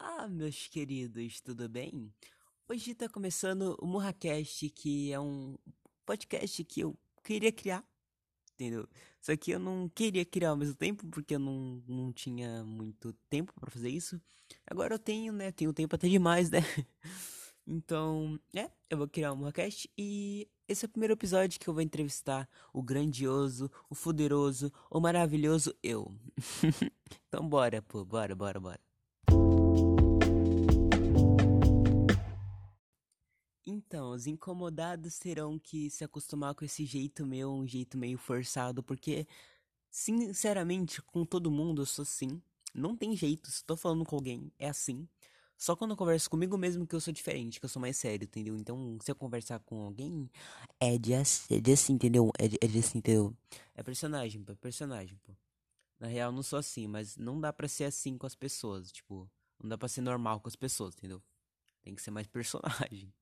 Olá, meus queridos, tudo bem? Hoje tá começando o Murracast, que é um podcast que eu queria criar, entendeu? Só que eu não queria criar ao mesmo tempo, porque eu não, não tinha muito tempo para fazer isso. Agora eu tenho, né? Tenho tempo até demais, né? Então, é, eu vou criar um Murracast e esse é o primeiro episódio que eu vou entrevistar o grandioso, o poderoso, o maravilhoso eu. então bora, pô, bora, bora, bora. Então, os incomodados terão que se acostumar com esse jeito meu, um jeito meio forçado, porque, sinceramente, com todo mundo eu sou assim. Não tem jeito, se tô falando com alguém, é assim. Só quando eu converso comigo mesmo que eu sou diferente, que eu sou mais sério, entendeu? Então, se eu conversar com alguém, é de, é de assim, entendeu? É de, é de assim, entendeu? É personagem, pô, é personagem, pô. Na real, não sou assim, mas não dá pra ser assim com as pessoas, tipo, não dá pra ser normal com as pessoas, entendeu? Tem que ser mais personagem.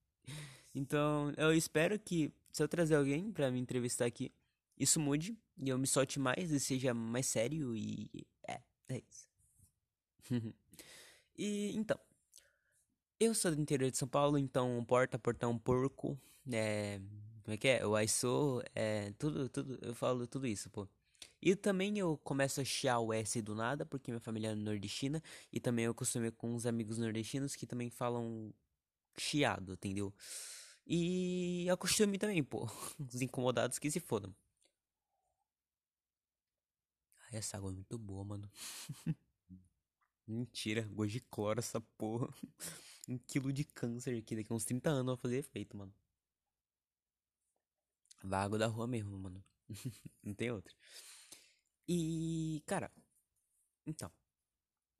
Então, eu espero que se eu trazer alguém para me entrevistar aqui, isso mude e eu me solte mais e seja mais sério e é, é isso. e então, eu sou do interior de São Paulo, então porta, portão, porco, é, como é que é? Eu sou, é, tudo, tudo, eu falo tudo isso, pô. E também eu começo a chiar o S do nada, porque minha família é nordestina, e também eu costumo com uns amigos nordestinos que também falam chiado, entendeu? E acostume também, pô. Os incomodados que se fodam. Ai, essa água é muito boa, mano. Mentira, gosto de cloro essa porra. um quilo de câncer aqui, daqui a uns 30 anos vai fazer efeito, mano. Vago da rua mesmo, mano. Não tem outra. E, cara, então.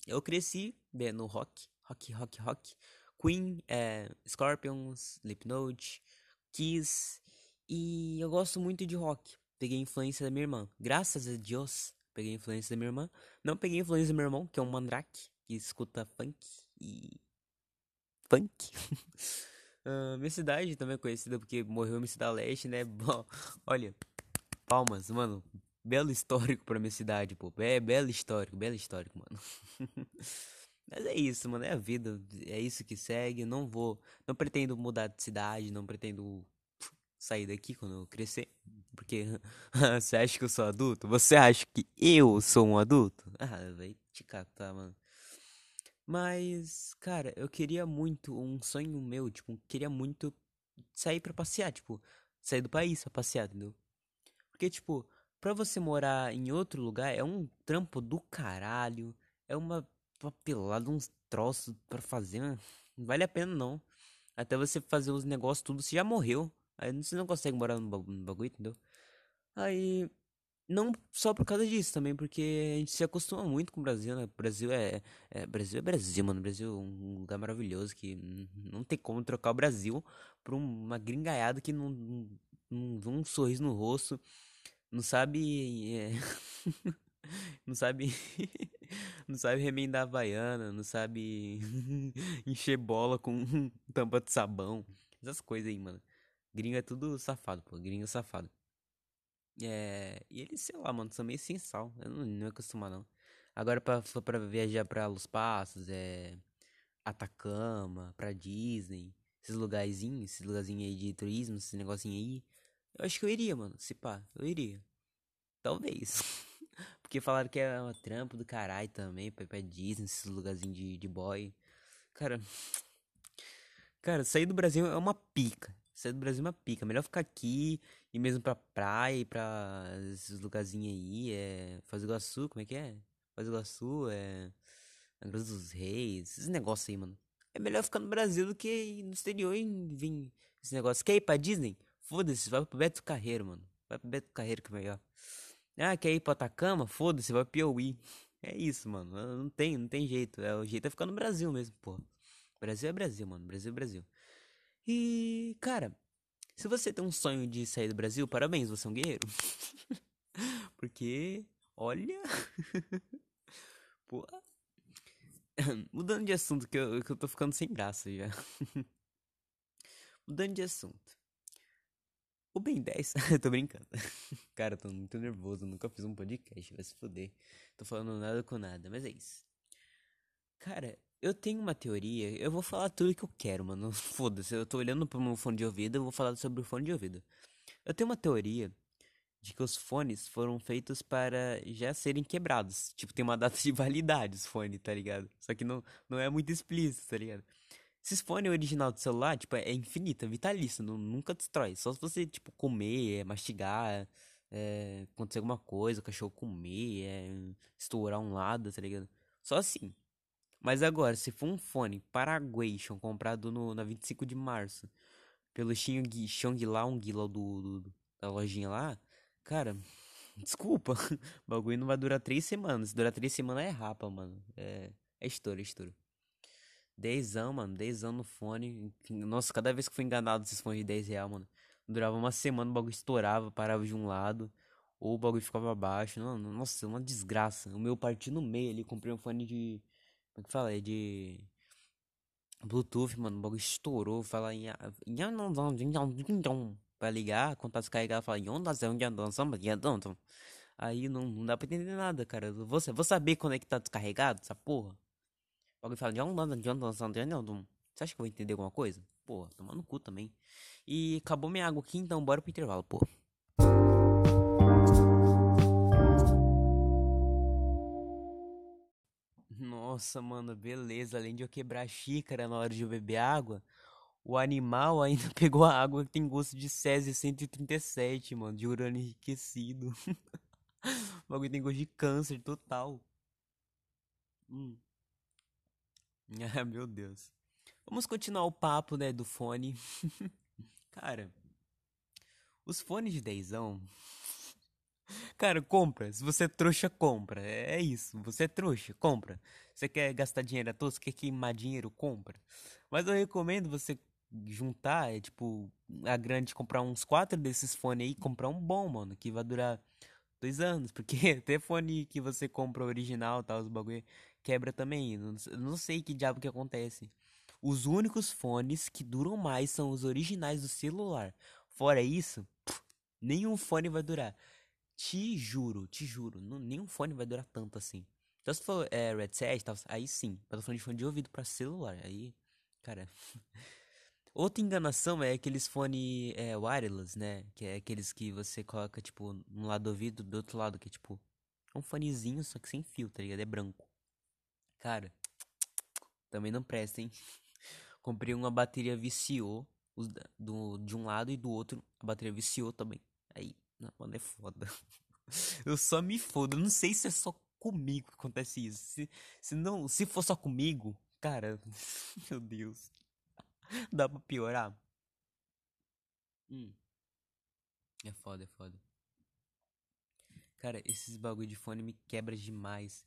Eu cresci vendo rock, rock, rock, rock. Queen, é, Scorpions, Slipknot, Kiss. E eu gosto muito de rock. Peguei influência da minha irmã. Graças a Deus, peguei influência da minha irmã. Não peguei influência do meu irmão, que é um mandrake, que escuta funk e. Funk. uh, minha cidade também é conhecida porque morreu em Cidade Leste, né? Olha, palmas, mano. Belo histórico pra minha cidade, pô. É belo histórico, belo histórico, mano. Mas é isso, mano, é a vida, é isso que segue. Não vou, não pretendo mudar de cidade, não pretendo sair daqui quando eu crescer, porque você acha que eu sou adulto? Você acha que eu sou um adulto? Ah, vai te catar, mano. Mas, cara, eu queria muito, um sonho meu, tipo, queria muito sair para passear, tipo, sair do país pra passear, entendeu? Porque, tipo, pra você morar em outro lugar é um trampo do caralho, é uma papelada, uns troços para fazer, não vale a pena não. Até você fazer os negócios tudo, você já morreu. Aí você não consegue morar no bagulho, entendeu? Aí, não só por causa disso também, porque a gente se acostuma muito com o Brasil, né? Brasil é, é Brasil é Brasil, mano. Brasil é um lugar maravilhoso que não tem como trocar o Brasil por uma gringaiada que não, não, não um sorriso no rosto, não sabe é... não sabe não sabe remendar a baiana, não sabe encher bola com tampa de sabão. Essas coisas aí, mano. Gringo é tudo safado, pô. Gringo é safado. É. E eles, sei lá, mano, são meio sem sal. Eu não, não ia acostumar, não. Agora, pra, pra viajar pra Los Passos, é. Atacama, pra Disney, esses lugarzinhos, esses lugarzinhos aí de turismo, esses negocinho aí. Eu acho que eu iria, mano. Se pá, eu iria. Talvez. Porque falaram que é uma trampo do caralho também, pra ir pra Disney, esses lugarzinhos de, de boy. Cara. Cara, sair do Brasil é uma pica. Sair do Brasil é uma pica. Melhor ficar aqui, ir mesmo pra praia, ir pra esses lugarzinhos aí. É. Do Iguaçu, como é que é? Do Iguaçu, é. Angra dos Reis, esses negócios aí, mano. É melhor ficar no Brasil do que ir no exterior e vir esse negócio. Quer ir pra Disney? Foda-se, vai pro Beto Carreiro, mano. Vai pro Beto Carreiro que é melhor. Ah, quer ir pro Atacama? Foda-se, vai Piauí. É isso, mano. Não tem, não tem jeito. É, o jeito é ficar no Brasil mesmo, pô. Brasil é Brasil, mano. Brasil é Brasil. E, cara, se você tem um sonho de sair do Brasil, parabéns, você é um guerreiro. Porque, olha. pô. Mudando de assunto, que eu, que eu tô ficando sem braço já. Mudando de assunto. O Ben 10, tô brincando. Cara, tô muito nervoso, nunca fiz um podcast, vai se fuder. Tô falando nada com nada, mas é isso. Cara, Eu tenho uma teoria, eu vou falar tudo que eu quero, mano. Foda-se, eu tô olhando pro meu fone de ouvido, eu vou falar sobre o fone de ouvido. Eu tenho uma teoria de que os fones foram feitos para já serem quebrados. Tipo, tem uma data de validade os fones, tá ligado? Só que não, não é muito explícito, tá ligado? Esses fones original do celular, tipo, é infinito, é vitalício, não, nunca destrói. Só se você, tipo, comer, mastigar, é, acontecer alguma coisa, o cachorro comer, é, estourar um lado, tá ligado? Só assim. Mas agora, se for um fone Paraguation comprado no, na 25 de março, pelo Xing, Xing Long lá do, do, da lojinha lá, cara, desculpa, o bagulho não vai durar três semanas. Se durar três semanas é rapa, mano. É, é estouro, é estouro. Dezão, mano, dezão no fone. Nossa, cada vez que fui enganado esses fones de 10 real, mano. Durava uma semana, o bagulho estourava, parava de um lado. Ou o bagulho ficava abaixo. Nossa, uma desgraça. O meu partiu no meio ali, comprei um fone de. Como é que fala? É de. Bluetooth, mano. O bagulho estourou. Fala em. Pra ligar, quando tá descarregado, fala. Aí não, não dá pra entender nada, cara. Vou, vou saber quando é que tá descarregado, essa porra. Bagulho fala. Você acha que eu vou entender alguma coisa? Porra, tomar no cu também. E acabou minha água aqui, então bora pro intervalo, pô. Nossa, mano, beleza. Além de eu quebrar a xícara na hora de eu beber água, o animal ainda pegou a água que tem gosto de Césio 137, mano, de urânio enriquecido. o bagulho tem gosto de câncer total. Hum. Ah, meu Deus. Vamos continuar o papo, né, do fone. Cara, os fones de dezão. Cara, compra. Se você é trouxa, compra. É, isso. Você é trouxa, compra. Você quer gastar dinheiro à toa, você quer queimar dinheiro, compra. Mas eu recomendo você juntar, é tipo, a grande comprar uns quatro desses fones aí, comprar um bom, mano, que vai durar dois anos. Porque até fone que você compra original, tal, os bagulho, quebra também. Não, não sei que diabo que acontece. Os únicos fones que duram mais são os originais do celular. Fora isso, pff, nenhum fone vai durar. Te juro, te juro, não, nenhum fone vai durar tanto assim. Então se for é, 7 tal, aí sim. Mas eu falando de fone de ouvido pra celular. Aí, cara. Outra enganação é aqueles fone é, wireless, né? Que é aqueles que você coloca, tipo, um lado do ouvido, do outro lado, que é tipo. É um fonezinho, só que sem fio, tá ligado? É branco. Cara, também não presta, hein? Comprei uma bateria viciou do, de um lado e do outro a bateria viciou também. Aí, não, mano, é foda. Eu só me fodo. Não sei se é só comigo que acontece isso. Se, se não, se for só comigo, cara, meu Deus. Dá pra piorar? Hum. É foda, é foda. Cara, esses bagulho de fone me quebra demais.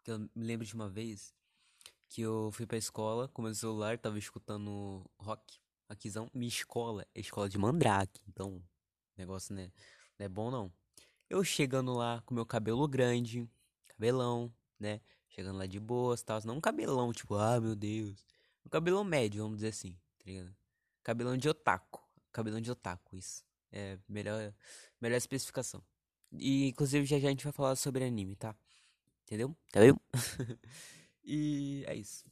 Porque eu me lembro de uma vez que eu fui pra escola com meu celular, tava escutando rock. Aquizão, minha escola é escola de mandrake, então, negócio né, não é bom não. Eu chegando lá com meu cabelo grande, cabelão, né? Chegando lá de boas, tal, não um cabelão, tipo, ah, meu Deus. Um cabelão médio, vamos dizer assim, tá ligado? Cabelão de otaku. Cabelão de otaku, isso. É melhor, melhor especificação. E inclusive já já a gente vai falar sobre anime, tá? Entendeu? Tá vendo? E é isso.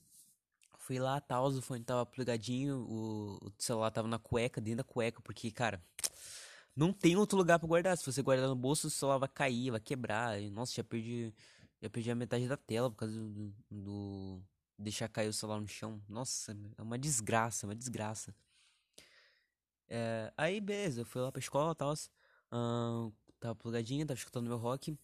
Fui lá, tal, o fone tava plugadinho, o, o celular tava na cueca, dentro da cueca, porque, cara, não tem outro lugar para guardar. Se você guardar no bolso, o celular vai cair, vai quebrar. E, nossa, já perdi, já perdi a metade da tela por causa do, do deixar cair o celular no chão. Nossa, é uma desgraça, uma desgraça. É, aí, beleza, eu fui lá pra escola e tal. Uh, tava plugadinho, tava escutando meu rock.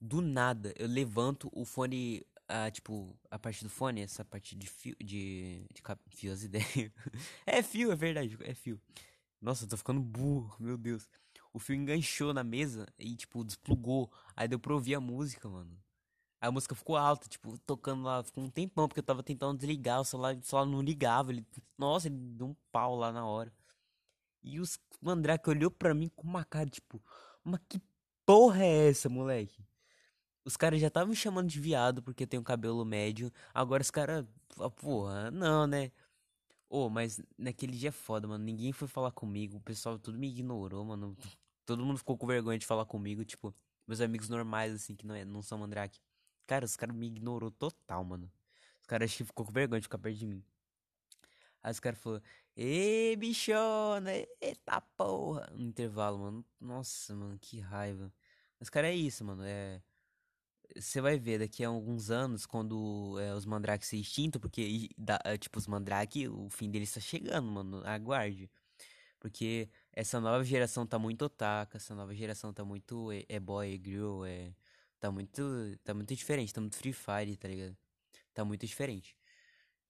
Do nada, eu levanto, o fone a, tipo, a parte do fone, essa parte de fio, de, de fio as ideias. é fio, é verdade, é fio. Nossa, eu tô ficando burro, meu Deus. O fio enganchou na mesa e, tipo, desplugou. Aí deu pra ouvir a música, mano. Aí a música ficou alta, tipo, tocando lá, ficou um tempão, porque eu tava tentando desligar, o celular, o celular não ligava. Ele, nossa, ele deu um pau lá na hora. E os Mandrake olhou pra mim com uma cara, tipo, mas que porra é essa, moleque? Os caras já estavam me chamando de viado porque eu tenho cabelo médio. Agora os caras. Porra, não, né? Ô, oh, mas naquele dia é foda, mano. Ninguém foi falar comigo. O pessoal tudo me ignorou, mano. Todo mundo ficou com vergonha de falar comigo. Tipo, meus amigos normais, assim, que não, é, não são mandrake. Cara, os caras me ignorou total, mano. Os caras que ficou com vergonha de ficar perto de mim. Aí os caras falaram, Ê, bichona, eita porra. No intervalo, mano. Nossa, mano, que raiva. Mas, cara, é isso, mano. É. Você vai ver daqui a alguns anos, quando é, os Mandrake ser extinto, porque, da, é, tipo, os Mandrake, o fim deles tá chegando, mano. Aguarde. Porque essa nova geração tá muito otaka, essa nova geração tá muito é, é boy, é girl, é. Tá muito. Tá muito diferente, tá muito Free Fire, tá ligado? Tá muito diferente.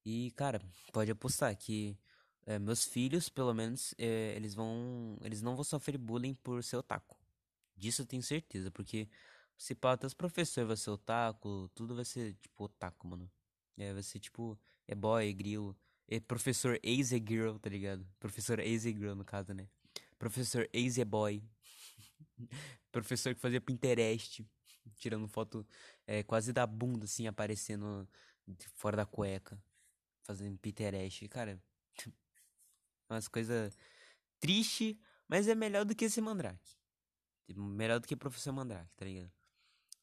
E, cara, pode apostar que é, meus filhos, pelo menos, é, eles vão. Eles não vão sofrer bullying por ser otaku. Disso eu tenho certeza, porque se pá, até os professores vai ser otaku, tudo vai ser tipo otaku, mano. É, vai ser tipo, é boy, é grilo. É professor ex é girl, tá ligado? Professor ex é girl, no caso, né? Professor ex é boy. professor que fazia Pinterest, tirando foto é, quase da bunda, assim, aparecendo fora da cueca. Fazendo Pinterest. Cara, umas coisas triste, mas é melhor do que esse Mandrake. Melhor do que professor Mandrake, tá ligado?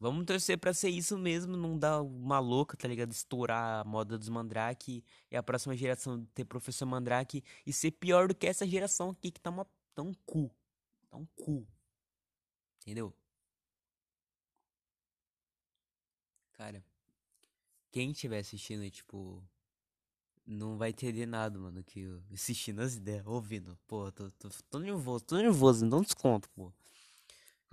Vamos torcer pra ser isso mesmo, não dar uma louca, tá ligado? Estourar a moda dos Mandrake e a próxima geração ter professor Mandrake e ser pior do que essa geração aqui que tá, uma, tá um cu. Tá um cu. Entendeu? Cara, quem estiver assistindo, tipo, não vai entender nada, mano, que eu assistindo as ideias, ouvindo. Pô, tô, tô, tô nervoso, tô nervoso, não desconto, pô.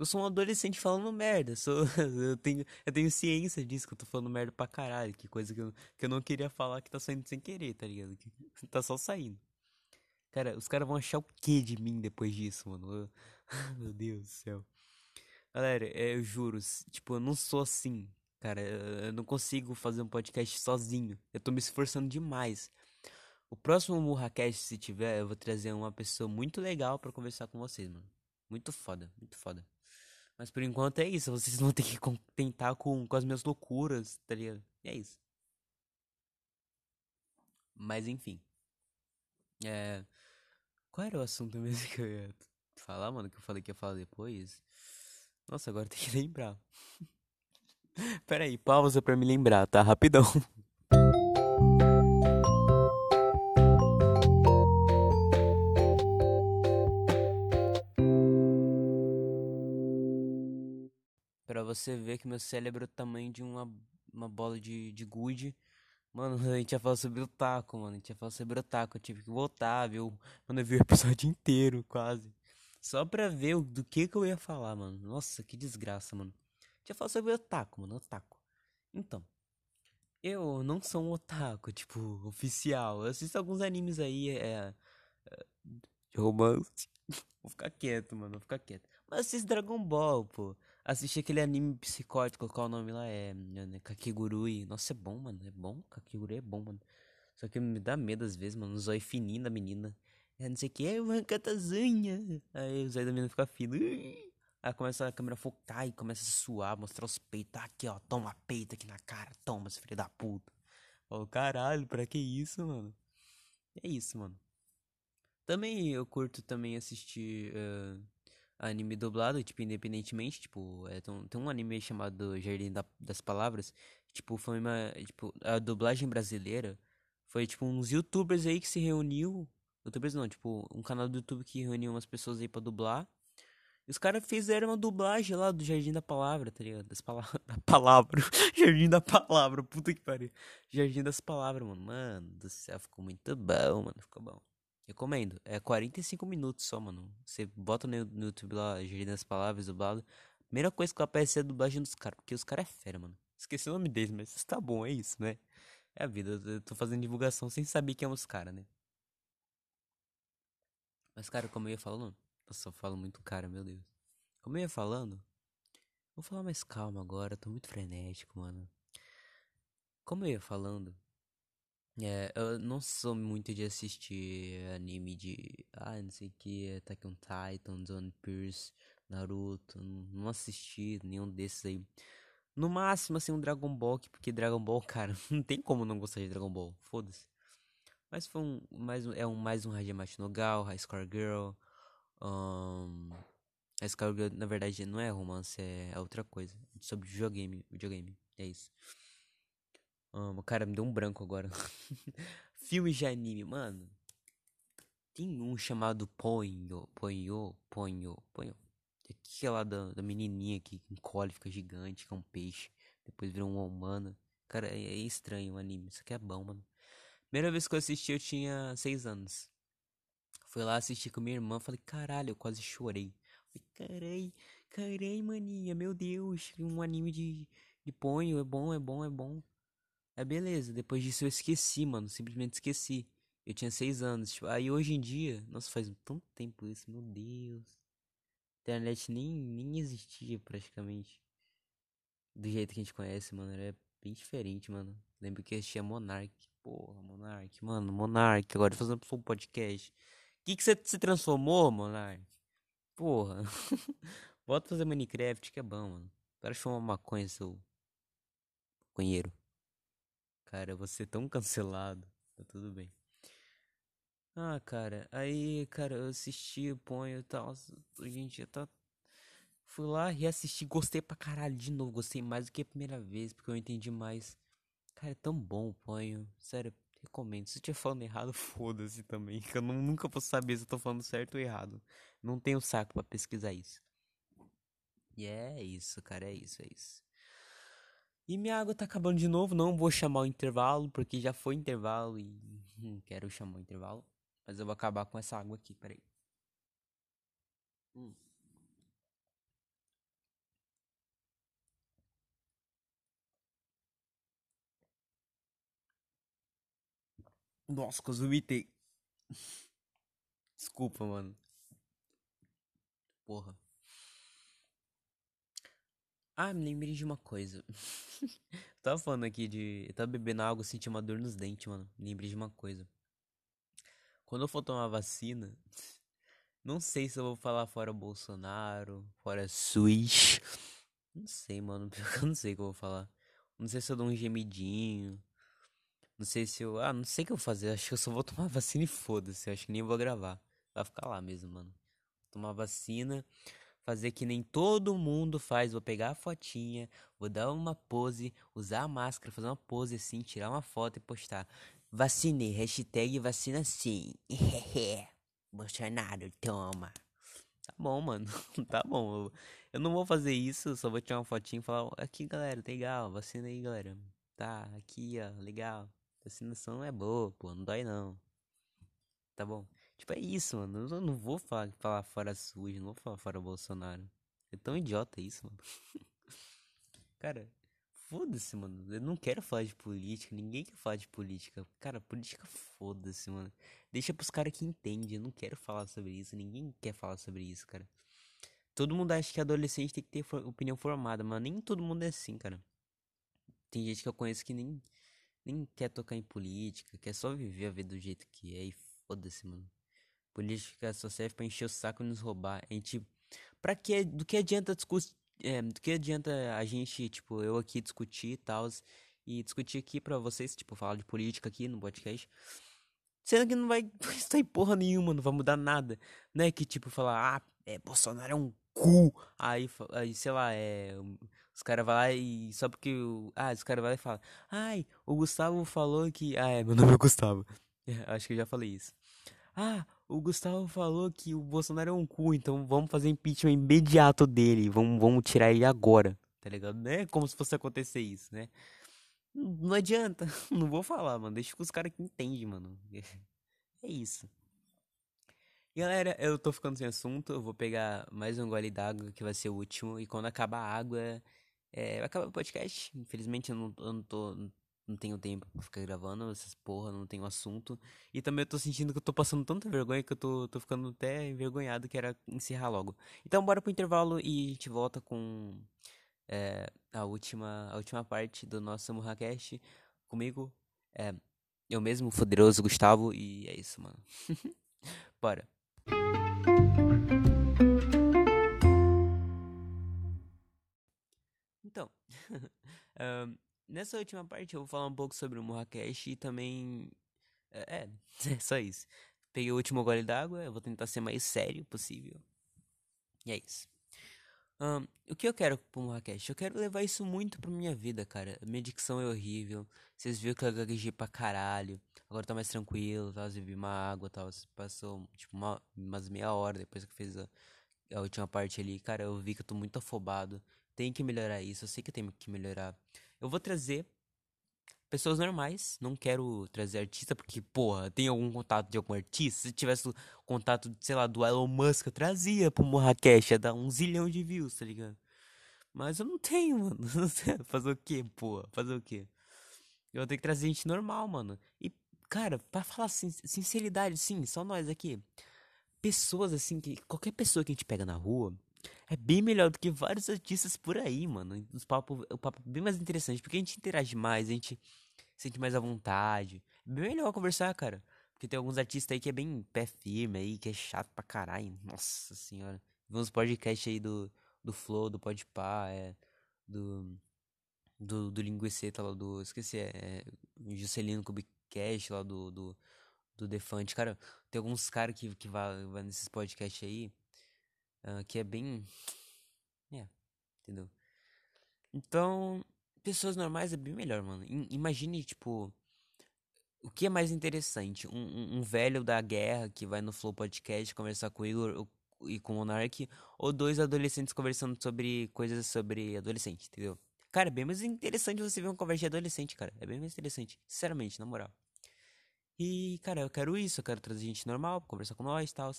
Eu sou um adolescente falando merda. Sou, eu, tenho, eu tenho ciência disso, que eu tô falando merda pra caralho. Que coisa que eu, que eu não queria falar que tá saindo sem querer, tá ligado? Que tá só saindo. Cara, os caras vão achar o que de mim depois disso, mano? Eu, meu Deus do céu. Galera, é, eu juro, tipo, eu não sou assim. Cara, eu não consigo fazer um podcast sozinho. Eu tô me esforçando demais. O próximo Murracast, se tiver, eu vou trazer uma pessoa muito legal para conversar com vocês, mano. Muito foda, muito foda. Mas por enquanto é isso. Vocês vão ter que contentar com, com as minhas loucuras, tá ligado? E é isso. Mas enfim. É. Qual era o assunto mesmo que eu ia falar, mano? Que eu falei que ia falar depois? Nossa, agora tem que lembrar. Pera aí, pausa pra me lembrar, tá? Rapidão. você ver que meu cérebro é o tamanho de uma, uma bola de, de gude. Mano, a gente ia falar sobre o taco, mano. A gente ia falar sobre o taco. Eu tive que voltar, viu? Mano, eu vi o episódio inteiro, quase. Só pra ver o, do que que eu ia falar, mano. Nossa, que desgraça, mano. Já falou sobre otaku, mano, otaku. Então, eu não sou um otaku, tipo, oficial. Eu assisto alguns animes aí, é. é de romance. vou ficar quieto, mano, vou ficar quieto. Mas assisto Dragon Ball, pô. Assisti aquele anime psicótico, qual o nome lá é? é Kakigurui. Nossa, é bom, mano. É bom. Kakigurui é bom, mano. Só que me dá medo às vezes, mano. O zóio fininho da menina. É não sei o que, é uma catazinha. Aí o zóio da menina fica fino. Aí começa a câmera focar e começa a suar, mostrar os peitos. Ah, aqui, ó, toma peito aqui na cara, toma, esse filho da puta. Oh, caralho, pra que isso, mano? É isso, mano. Também eu curto também assistir uh, anime dublado, tipo, independentemente, tipo, é, tem, tem um anime chamado Jardim da, das Palavras, tipo, foi uma, tipo, a dublagem brasileira foi, tipo, uns youtubers aí que se reuniu, youtubers não, tipo, um canal do YouTube que reuniu umas pessoas aí pra dublar, os caras fizeram uma dublagem lá do Jardim da Palavra, tá ligado? Das palavras. Da palavra. Jardim da Palavra, puta que pariu. Jardim das Palavras, mano. Mano do céu, ficou muito bom, mano. Ficou bom. Recomendo. É 45 minutos só, mano. Você bota no, no YouTube lá, Jardim das Palavras, dublado. Primeira coisa que aparece é a dublagem dos caras, porque os caras é fera, mano. Esqueci o nome deles, mas tá bom, é isso, né? É a vida. Eu tô fazendo divulgação sem saber quem é os caras, né? Mas, cara, como eu ia falando. Nossa, eu falo muito cara, meu Deus. Como eu ia falando, vou falar mais calma agora, tô muito frenético, mano. Como eu ia falando, é, eu não sou muito de assistir anime de. Ah, não sei o que, Attack on Titan, One Piece, Naruto. Não assisti nenhum desses aí. No máximo, assim, um Dragon Ball, porque Dragon Ball, cara, não tem como não gostar de Dragon Ball, foda-se. Mas foi um, mais, é um, mais um Hajime no Gal, High Score Girl, um, a Skyrim, na verdade, não é romance, é outra coisa. Sobre videogame. Videogame. É isso. Amo. Cara, me deu um branco agora. Filmes de anime, mano. Tem um chamado Ponyo, Ponyo, Ponyo, Ponyo. Aquela da, da menininha que encolhe, fica gigante, que é um peixe. Depois vira um humano. Cara, é, é estranho o anime. Isso aqui é bom, mano. Primeira vez que eu assisti, eu tinha seis anos. Fui lá assistir com minha irmã. Falei, caralho, eu quase chorei. Falei, carai, carai, maninha, meu Deus. Um anime de, de ponho, é bom, é bom, é bom. É beleza. Depois disso eu esqueci, mano. Simplesmente esqueci. Eu tinha seis anos. Tipo, aí hoje em dia, nossa, faz tanto tempo isso, meu Deus. Internet nem, nem existia praticamente. Do jeito que a gente conhece, mano. Era bem diferente, mano. Lembro que existia Monark. Porra, Monark, mano, Monark. Agora fazendo um podcast. O que, você se transformou, Monark? Porra. Volta a fazer Minecraft, que é bom, mano. Para de fumar maconha, seu. Conheiro. Cara, você tão cancelado. Tá tudo bem. Ah, cara, aí, cara, eu assisti o Ponho e tal. Gente, eu tá. Fui lá, reassisti, gostei pra caralho de novo. Gostei mais do que a primeira vez, porque eu entendi mais. Cara, é tão bom o Ponho. Sério, recomendo. Se eu estiver falando errado, foda-se também. Que eu não, nunca vou saber se eu tô falando certo ou errado. Não tenho saco pra pesquisar isso. E é isso, cara, é isso, é isso. E minha água tá acabando de novo. Não vou chamar o intervalo, porque já foi intervalo e hum, quero chamar o intervalo. Mas eu vou acabar com essa água aqui, peraí. Hum. Nossa, quase vomitei. Desculpa, mano. Porra. Ah, me lembrei de uma coisa. tava falando aqui de. Eu tava bebendo água, senti uma dor nos dentes, mano. Me lembrei de uma coisa. Quando eu for tomar vacina, não sei se eu vou falar fora Bolsonaro, fora SUS. Não sei, mano. Eu não sei o que eu vou falar. Não sei se eu dou um gemidinho. Não sei se eu. Ah, não sei o que eu vou fazer. Acho que eu só vou tomar vacina e foda-se. Acho que nem vou gravar. Vai ficar lá mesmo, mano. Tomar vacina. Fazer que nem todo mundo faz. Vou pegar a fotinha. Vou dar uma pose. Usar a máscara. Fazer uma pose assim. Tirar uma foto e postar. Vacinei. Hashtag vacina sim. Bolsonaro, toma. Tá bom, mano. tá bom. Eu, eu, não vou fazer isso. Só vou tirar uma fotinha e falar: aqui, galera, tá legal. Vacina aí, galera. Tá, aqui, ó. Legal. Vacinação é boa, pô. Não dói, não. Tá bom. Tipo, é isso, mano. Eu não vou falar, falar fora SUS. Não vou falar fora Bolsonaro. É tão idiota isso, mano. Cara, Foda-se, mano. Eu não quero falar de política. Ninguém quer falar de política. Cara, política foda-se, mano. Deixa pros caras que entendem. Eu não quero falar sobre isso. Ninguém quer falar sobre isso, cara. Todo mundo acha que adolescente tem que ter opinião formada, mas nem todo mundo é assim, cara. Tem gente que eu conheço que nem, nem quer tocar em política, quer só viver a vida do jeito que é e foda-se, mano. Política só serve pra encher o saco e nos roubar. A gente. Pra que. Do que adianta discutir é, do que adianta a gente, tipo, eu aqui discutir e tal, e discutir aqui pra vocês, tipo, falar de política aqui no podcast, sendo que não vai sair porra nenhuma, não vai mudar nada, né? Que, tipo, falar, ah, é, Bolsonaro é um cu, aí, aí sei lá, é. Os caras vão lá e. Só porque. Ah, os caras vão lá e falam. Ai, o Gustavo falou que. Ah, é, meu nome é Gustavo. acho que eu já falei isso. Ah, o Gustavo falou que o Bolsonaro é um cu, então vamos fazer impeachment imediato dele. Vamos, vamos tirar ele agora. Tá ligado? Não é como se fosse acontecer isso, né? Não adianta. Não vou falar, mano. Deixa com os caras que entendem, mano. É isso. Galera, eu tô ficando sem assunto. Eu vou pegar mais um gole d'água que vai ser o último. E quando acabar a água, é, vai acabar o podcast. Infelizmente eu não, eu não tô tenho tempo pra ficar gravando essas porra, não tenho assunto. E também eu tô sentindo que eu tô passando tanta vergonha que eu tô, tô ficando até envergonhado que era encerrar logo. Então bora pro intervalo e a gente volta com é, a, última, a última parte do nosso Murracast comigo. É, eu mesmo, o poderoso Gustavo, e é isso, mano. bora. Então, um, Nessa última parte eu vou falar um pouco sobre o Marrakech e também. É, é, só isso. Peguei o último gole d'água, eu vou tentar ser mais sério possível. E é isso. Um, o que eu quero pro Marrakech? Eu quero levar isso muito pra minha vida, cara. Minha dicção é horrível. Vocês viram que eu gaguejei pra caralho. Agora tá mais tranquilo, tá? Eu bebi uma água, tal. Passou, tipo, uma, umas meia hora depois que fiz a, a última parte ali. Cara, eu vi que eu tô muito afobado. Tem que melhorar isso. Eu sei que eu tenho que melhorar. Eu vou trazer pessoas normais. Não quero trazer artista, porque, porra, tem algum contato de algum artista? Se tivesse contato, sei lá, do Elon Musk, eu trazia pro Marrakech, ia dar um zilhão de views, tá ligado? Mas eu não tenho, mano. Fazer o quê, porra? Fazer o quê? Eu vou ter que trazer gente normal, mano. E, cara, pra falar sin sinceridade, sim, só nós aqui. Pessoas assim que. Qualquer pessoa que a gente pega na rua é bem melhor do que vários artistas por aí, mano. Os papo, o papo é bem mais interessante, porque a gente interage mais, a gente sente mais à vontade. É bem melhor conversar, cara. Porque tem alguns artistas aí que é bem pé firme aí, que é chato pra caralho. Nossa senhora. Vemos podcast aí do, do Flow, do Podpah, é, do, do, do Linguiceta lá do, esqueci, é, Juscelino Kubicast lá do, do, do Defante. Cara, tem alguns caras que, que vai nesses podcasts aí, uh, que é bem, é, entendeu? Então, pessoas normais é bem melhor, mano. Imagine, tipo, o que é mais interessante? Um, um, um, velho da guerra que vai no Flow Podcast conversar com o Igor e com o Monark, ou dois adolescentes conversando sobre coisas sobre adolescente, entendeu? Cara, é bem mais interessante você ver uma conversa de adolescente, cara. É bem mais interessante, sinceramente, na moral. E, cara, eu quero isso, eu quero trazer gente normal, conversar com nós e tal.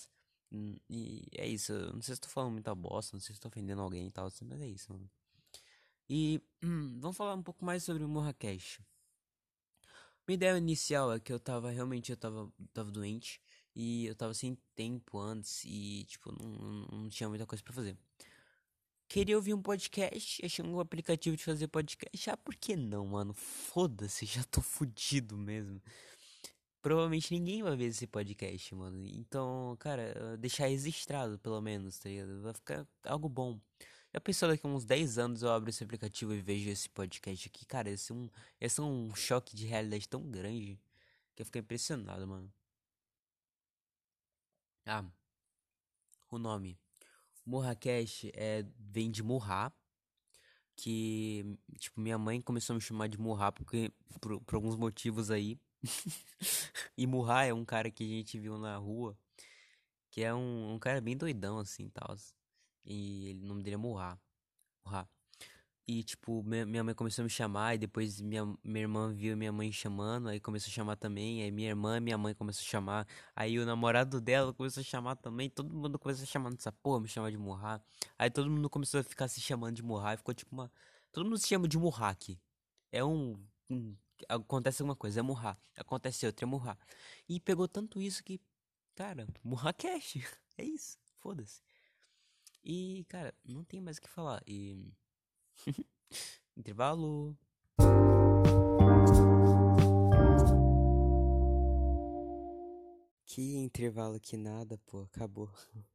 Hum, e é isso. Não sei se tô falando muita bosta, não sei se tô ofendendo alguém e tal, mas é isso, mano. E hum, vamos falar um pouco mais sobre o Marrakech. Minha ideia inicial é que eu tava realmente eu tava, tava doente e eu tava sem tempo antes e tipo não, não, não tinha muita coisa para fazer. Queria ouvir um podcast, achei um aplicativo de fazer podcast. Ah, por que não, mano? Foda-se, já tô fudido mesmo. Provavelmente ninguém vai ver esse podcast, mano. Então, cara, deixar registrado pelo menos, tá ligado? Vai ficar algo bom. Já pensou daqui a uns 10 anos eu abro esse aplicativo e vejo esse podcast aqui? Cara, esse é um, esse é um choque de realidade tão grande que eu fiquei impressionado, mano. Ah, o nome. Murracash é, vem de Murra, que, tipo, minha mãe começou a me chamar de Murra porque, por, por alguns motivos aí. e Murra é um cara que a gente viu na rua, que é um, um cara bem doidão, assim, tal. E ele, o nome dele é Murra. Murra. E, tipo, minha mãe começou a me chamar, e depois minha, minha irmã viu minha mãe chamando, aí começou a chamar também, aí minha irmã e minha mãe começou a chamar, aí o namorado dela começou a chamar também, todo mundo começou a chamar nessa porra, me chamar de Murra. Aí todo mundo começou a ficar se chamando de Murra, e ficou tipo uma... Todo mundo se chama de Murra aqui. É um... um... Acontece alguma coisa, é Murra. Acontece outra, é Murra. E pegou tanto isso que, cara, Murra Cash. É isso, foda-se. E, cara, não tem mais o que falar. E. Intervalo. Que intervalo que nada, pô, acabou.